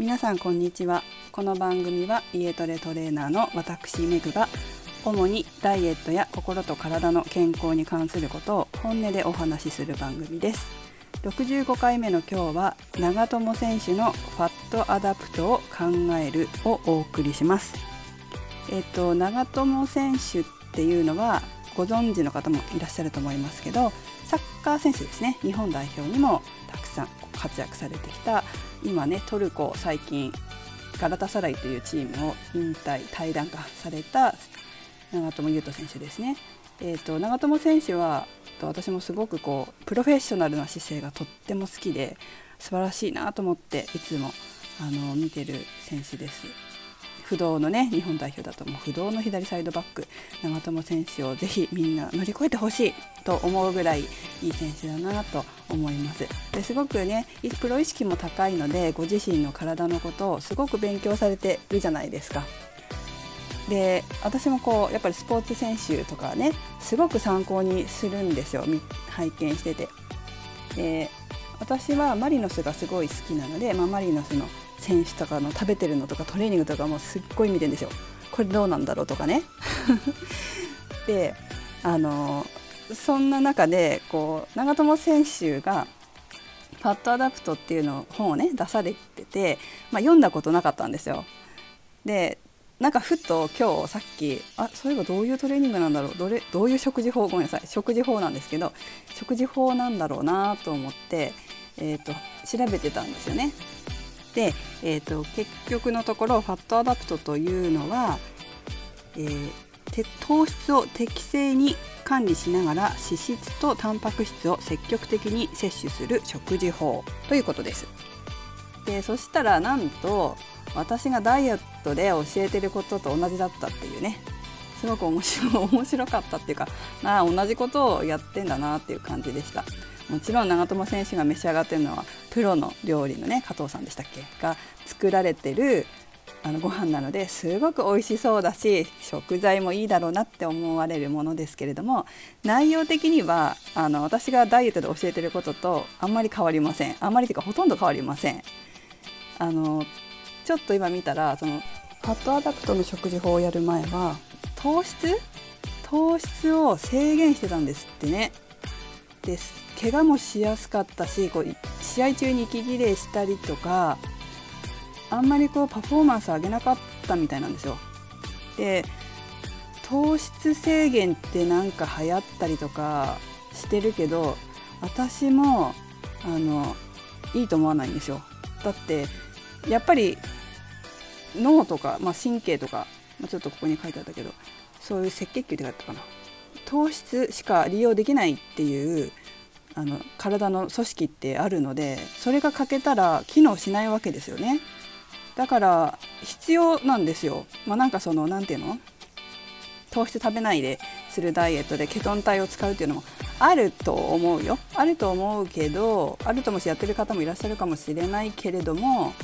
皆さんこんにちは。この番組は家トレトレーナーの私メグが主にダイエットや心と体の健康に関することを本音でお話しする番組です。65回目の今日は長友選手のファットアダプトを考えるをお送りします。えっと長友選手っていうのはご存知の方もいらっしゃると思いますけどサッカー選手ですね。日本代表にもたくさん活躍されてきた今ねトルコ最近ガラタサライというチームを引退退団化された長友佑都選手ですね。えーと、長友選手は私もすごくこうプロフェッショナルな姿勢がとっても好きで素晴らしいなと思っていつもあの見てる選手です。不動のね日本代表だともう不動の左サイドバック長友選手をぜひみんな乗り越えてほしいと思うぐらいいい選手だなと思いますですごくねプロ意識も高いのでご自身の体のことをすごく勉強されてるじゃないですか。で私もこうやっぱりスポーツ選手とかねすごく参考にするんですよ拝見してて。で私はマリノスがすごい好きなので、まあ、マリノスの選手とかの食べてるのとかトレーニングとかもすっごい見てるんですよ。これどうなんだろうとかね。であのそんな中でこう長友選手が「ファットアダプト」っていうの本をね出されてて、まあ、読んだことなかったんですよ。でなんかふと今日さっきあそういえばどういうトレーニングなんだろう？どれどういう食事法？ごめんなさい食事法なんですけど食事法なんだろうなと思って、えーと調べてたんですよね。で、えーと、結局のところファットアダプトというのは、えー、糖質を適正に管理しながら脂質とタンパク質を積極的に摂取する食事法ということです。でそしたらなんと私がダイエットで教えてることと同じだったっていうねすごく面白面白かったっていうかな同じことをやってんだなっていう感じでした。もちろん長友選手が召し上がってるのはプロの料理のね加藤さんでしたっけ？が作られてるあのご飯なのですごく美味しそうだし食材もいいだろうなって思われるものですけれども内容的にはあの私がダイエットで教えてることとあんまり変わりません。あんまりというかほとんど変わりません。あのちょっと今見たらそのファットアダプトの食事法をやる前は糖質？糖質を制限してたんですってね。です。怪我もしやすかったしこう試合中に息切れしたりとかあんまりこうパフォーマンス上げなかったみたいなんですよ。で糖質制限ってなんか流行ったりとかしてるけど私もあのいいと思わないんですよ。だってやっぱり脳とか、まあ、神経とか、まあ、ちょっとここに書いてあったけどそういう赤血球って書いてあったかな糖質しか利用できないっていうあの体の組織ってあるのでそれが欠けたら機能しないわけですよね。だから必要なんですよ、まあ、なんかその何て言うの？糖質食べないでするダイエットでケトン体を使うっていうのもあると思うよ。あると思うけどあるともしやってる方もいらっしゃるかもしれないけれども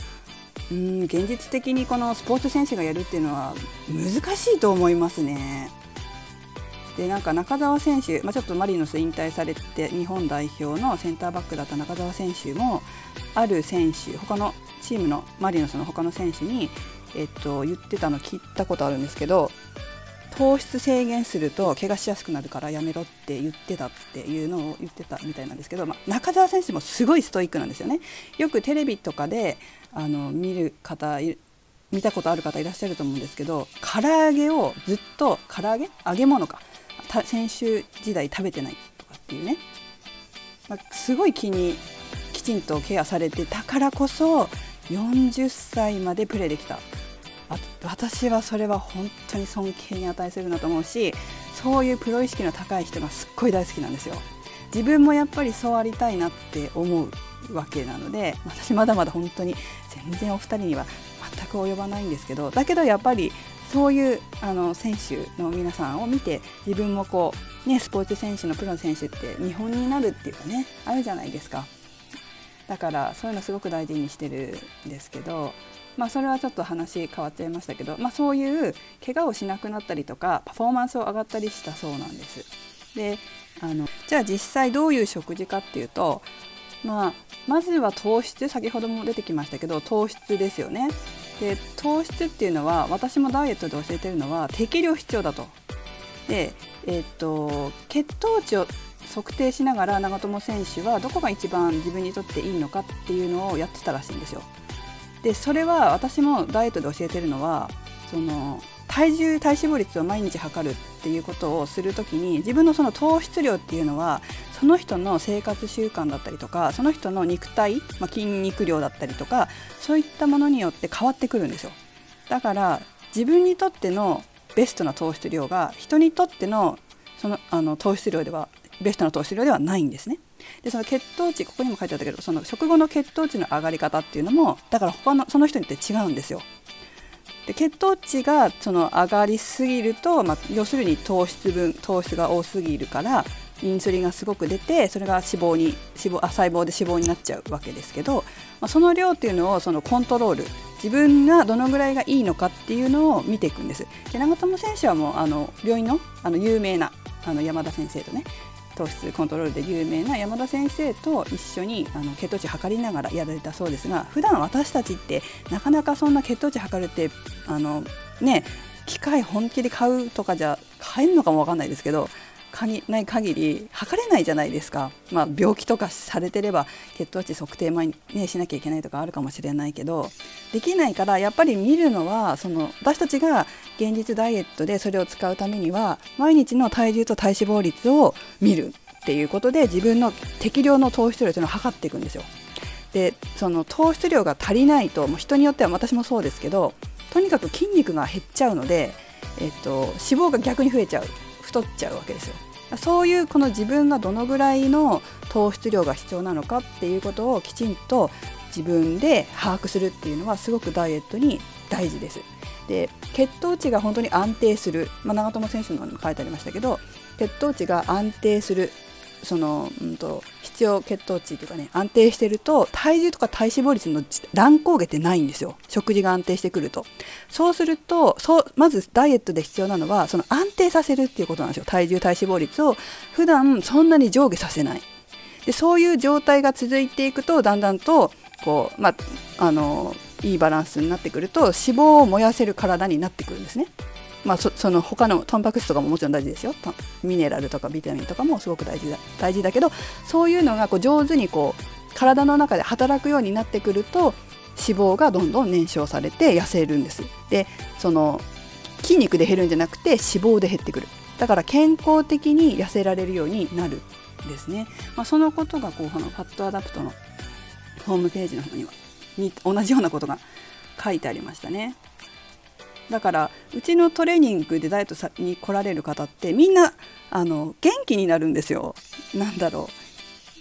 うん現実的にこのスポーツ選手がやるっていうのは難しいと思いますね。でなんか中澤選手、まあ、ちょっとマリノス引退されて日本代表のセンターバックだった中澤選手もある選手他のチームのマリノスの他の選手に、えっと、言ってたの聞いたことあるんですけど糖質制限すると怪我しやすくなるからやめろって言ってたっていうのを言ってたみたいなんですけど、まあ、中澤選手もすごいストイックなんですよね。よくテレビとかであの見る方見たことある方いらっしゃると思うんですけど唐揚げをずっと唐揚げ？揚げ物か先週時代食べてないとかっていうね、まあ、すごい気にきちんとケアされてたからこそ40歳までプレーできた私はそれは本当に尊敬に値するなと思うしそういうプロ意識の高い人がすっごい大好きなんですよ。自分もやっぱりそうありたいなって思うわけなので私まだまだ本当に全然お二人には全く及ばないんですけどだけどやっぱりそういうあの選手の皆さんを見て自分もこう、ね、スポーツ選手のプロの選手って見本になるっていうかねあるじゃないですかだからそういうのすごく大事にしてるんですけど、まあ、それはちょっと話変わっちゃいましたけど、まあ、そういう怪我をしなくなったりとかパフォーマンスを上がったりしたそうなんです。であのじゃあ実際どういう食事かっていうとまあ、まずは糖質先ほども出てきましたけど糖質ですよねで糖質っていうのは私もダイエットで教えてるのは適量必要だと。で、えー、っと血糖値を測定しながら長友選手はどこが一番自分にとっていいのかっていうのをやってたらしいんですよ。でそれは私もダイエットで教えてるのはその体重体脂肪率を毎日測るっていうことをする時に自分のその糖質量っていうのはその人の生活習慣だったりとかその人の肉体、まあ、筋肉量だったりとかそういったものによって変わってくるんですよ。だから自分にとってのベストな糖質量が人にとってのそのあの糖質量ではベストな糖質量ではないんですね。でその血糖値ここにも書いてあったけどその食後の血糖値の上がり方っていうのもだから他のその人によって違うんですよ。で血糖値がその上がりすぎると、まあ、要するに糖質分糖質が多すぎるからインスリンがすごく出てそれが脂肪に脂肪あ細胞で脂肪になっちゃうわけですけど、まあ、その量っていうのをそのコントロール自分がどのぐらいがいいのかっていうのを見ていくんです。で長友選手はもうあの病院のあの有名なあの山田先生とね糖質コントロールで有名な山田先生と一緒にあの血糖値測りながらやられたそうですが普段私たちってなかなかそんな血糖値測るってあのね機械本気で買うとかじゃ買えるのかも分かんないですけどない限り測れないじゃないですか、まあ、病気とかされてれば血糖値測定前に、ね、しなきゃいけないとかあるかもしれないけどできないからやっぱり見るのはその私たちが現実ダイエットでそれを使うためには毎日の体重と体脂肪率を見るっていうことで自分の適量の糖質量というのを測っていくんですよ。でその糖質量が足りないともう人によっては私もそうですけどとにかく筋肉が減っちゃうので、えっと、脂肪が逆に増えちゃう太っちゃうわけですよ。そういうこの自分がどのぐらいの糖質量が必要なのかっていうことをきちんと自分で把握するっていうのはすごくダイエットに大事です。で血糖値が本当に安定する、まあ、長友選手のにも書いてありましたけど血糖値が安定するその、うんと、必要血糖値というかね安定してると体重とか体脂肪率の乱高下ってないんですよ。食事が安定してくると。そうするとそうまずダイエットで必要なのはその安定させるっていうことなんですよ。体重体脂肪率を。普段そんなに上下させない。でそういう状態が続いていくとだんだんとこうまあのいいバランスになってくると脂肪を燃やせる体になってくるんですね。まあ、そその他のタンパク質とかももちろん大事ですよ。ミネラルとかビタミンとかもすごく大事だ大事だけどそういうのがこう上手にこう体の中で働くようになってくると脂肪がどんどん燃焼されて痩せるんです。でその筋肉で減るんじゃなくて脂肪で減ってくる。だから健康的に痩せられるようになるんですね、まあ、そのことがこうこのファットアダプトのホームページの方には同じようなことが書いてありましたね。だからうちのトレーニングでダイエットに来られる方ってみんなあの元気になるんですよ。なんだろ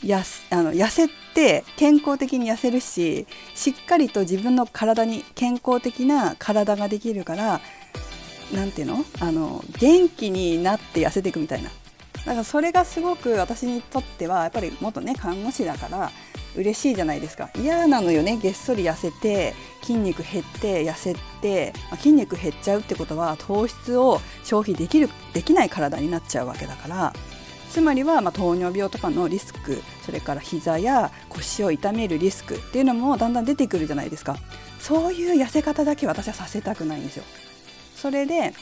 う。やあの痩せて健康的に痩せるししっかりと自分の体に健康的な体ができるから何ていうの？あの元気になって痩せていくみたいな。だからそれがすごく私にとってはやっぱり元ね看護師だから嬉しいじゃないですか。嫌なのよね。げっそり痩せて筋肉減って痩せて、まあ、筋肉減っちゃうってことは糖質を消費できるできない体になっちゃうわけだから。つまりはま糖尿病とかのリスクそれから膝や腰を痛めるリスクっていうのもだんだん出てくるじゃないですか。そういう痩せ方だけ私はさせたくないんですよ。それで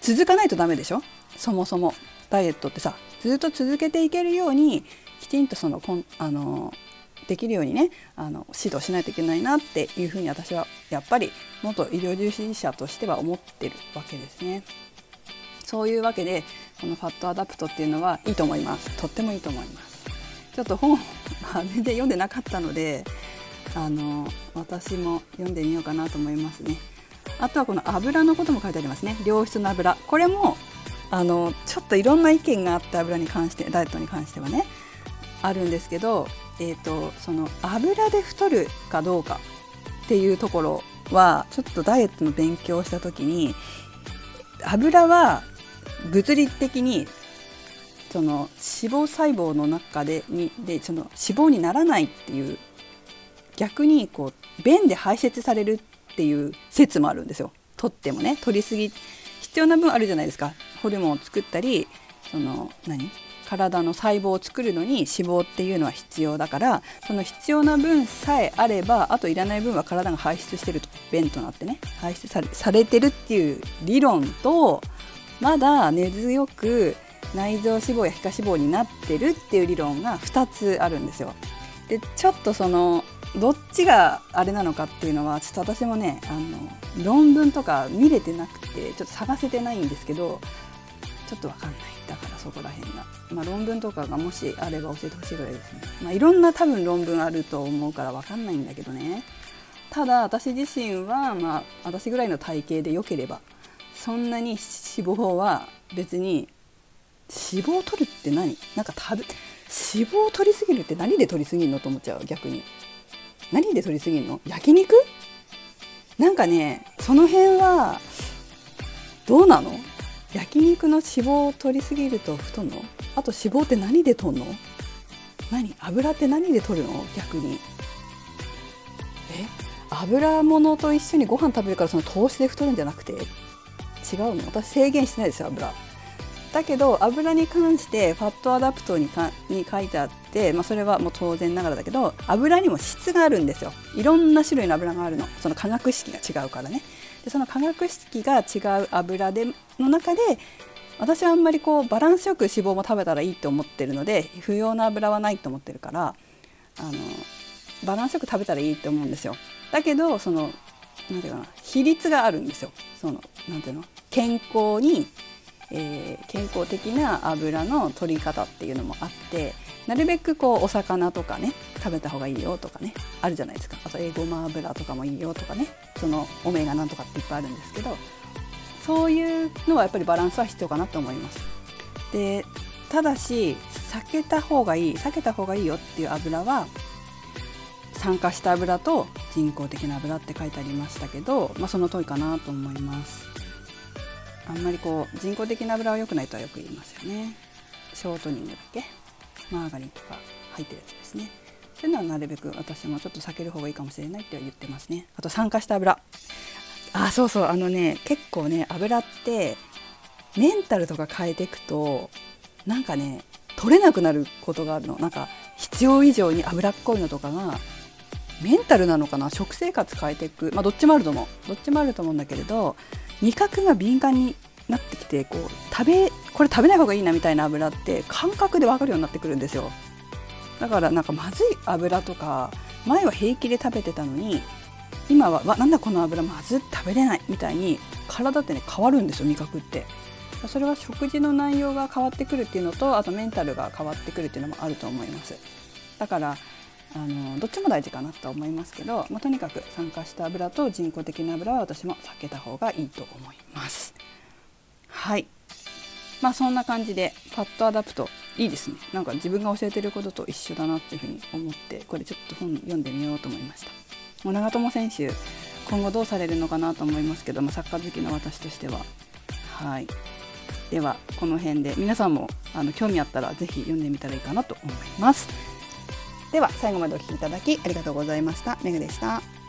続かないとダメでしょ？そもそも。ダイエットってさずっと続けていけるようにきちんとそのこんあのできるようにねあの指導しないといけないなっていうふうに私はやっぱり元医療従事者としては思ってるわけですね。そういうわけでこのファットアダプトっていうのはいいと思います。とってもいいと思います。ちょっと本は全然読んでなかったのであの私も読んでみようかなと思いますね。あとはこの油のことも書いてありますね。良質な油。これもあのちょっといろんな意見があって油に関してダイエットに関してはねあるんですけどえーと、その油で太るかどうかっていうところはちょっとダイエットの勉強をした時に油は物理的にその脂肪細胞の中でにでその脂肪にならないっていう逆にこう便で排泄されるっていう説もあるんですよ。取ってもね。取りすぎ必要な分あるじゃないですか。ホルモンを作ったりその何？体の細胞を作るのに脂肪っていうのは必要だからその必要な分さえあればあといらない分は体が排出してると便となってね排出されされてるっていう理論とまだ根強く内臓脂肪や皮下脂肪になってるっていう理論が2つあるんですよ。でちょっとそのどっちがあれなのかっていうのはちょっと私もねあの論文とか見れてなくてちょっと探せてないんですけどちょっと分かんない。だからそこら辺が、まあ、論文とかがもしあれば教えてほしいぐらいですね、まあ、いろんな多分論文あると思うから分かんないんだけどね。ただ私自身はまあ私ぐらいの体型で良ければそんなに脂肪は別に脂肪を取るって何？なんか食べ脂肪を取りすぎるって何で取りすぎるの？と思っちゃう逆に。何で取りすぎるの？焼肉？なんかねその辺はどうなの？焼肉の脂肪を取りすぎると太んの？あと脂肪って何で取んの？何？油って何で取るの？逆に。え？油物と一緒にご飯食べるからその糖質で太るんじゃなくて？違うの？私制限してないですよ油。だけど油に関してファットアダプトにかに書いてあって、まあ、それはもう当然ながらだけど油にも質があるんですよ。いろんな種類の油があるの。その化学式が違うからね。でその化学式が違う油での中で私はあんまりこうバランスよく脂肪も食べたらいいと思ってるので不要な油はないと思ってるからあのバランスよく食べたらいいと思うんですよ。だけどそのなんていうかな比率があるんですよ。そのなんていうの健康にえー、健康的な油の取り方っていうのもあってなるべくこうお魚とかね食べた方がいいよとかねあるじゃないですかあとえごま油とかもいいよとかねそのオメガなんとかっていっぱいあるんですけどそういうのはやっぱりバランスは必要かなと思います。でただし避けた方がいい避けた方がいいよっていう油は酸化した油と人工的な油って書いてありましたけど、まあ、その通りかなと思います。あんまりこう人工的な油は良くないとはよく言いますよね。ショートニングだけ。マーガリンとか入ってるやつですね。そういうのはなるべく私もちょっと避ける方がいいかもしれないって言ってますね。あと酸化した油。あそうそう。あのね結構ね油ってメンタルとか変えていくとなんかね取れなくなることがあるの。なんか必要以上に脂っこいのとかがメンタルなのかな？食生活変えていく。まあどっちもあると思う。どっちもあると思うんだけれど味覚が敏感になってきてこう食べこれ食べない方がいいなみたいな油って感覚で分かるようになってくるんですよ。だからなんかまずい油とか前は平気で食べてたのに今はわなんだこの油まずっ食べれないみたいに体ってね変わるんですよ味覚って。それは食事の内容が変わってくるっていうのとあとメンタルが変わってくるっていうのもあると思います。だからあのどっちも大事かなと思いますけど、まあ、とにかく酸化した油と人工的な油は私も避けた方がいいと思います。はい。まあそんな感じでファットアダプトいいですね。なんか自分が教えてることと一緒だなっていうふうに思ってこれちょっと本読んでみようと思いました。もう長友選手今後どうされるのかなと思いますけどもサッカー好きの私としては。はい。ではこの辺で皆さんもあの興味あったら是非読んでみたらいいかなと思います。では最後までお聴きいただきありがとうございました。めぐでした。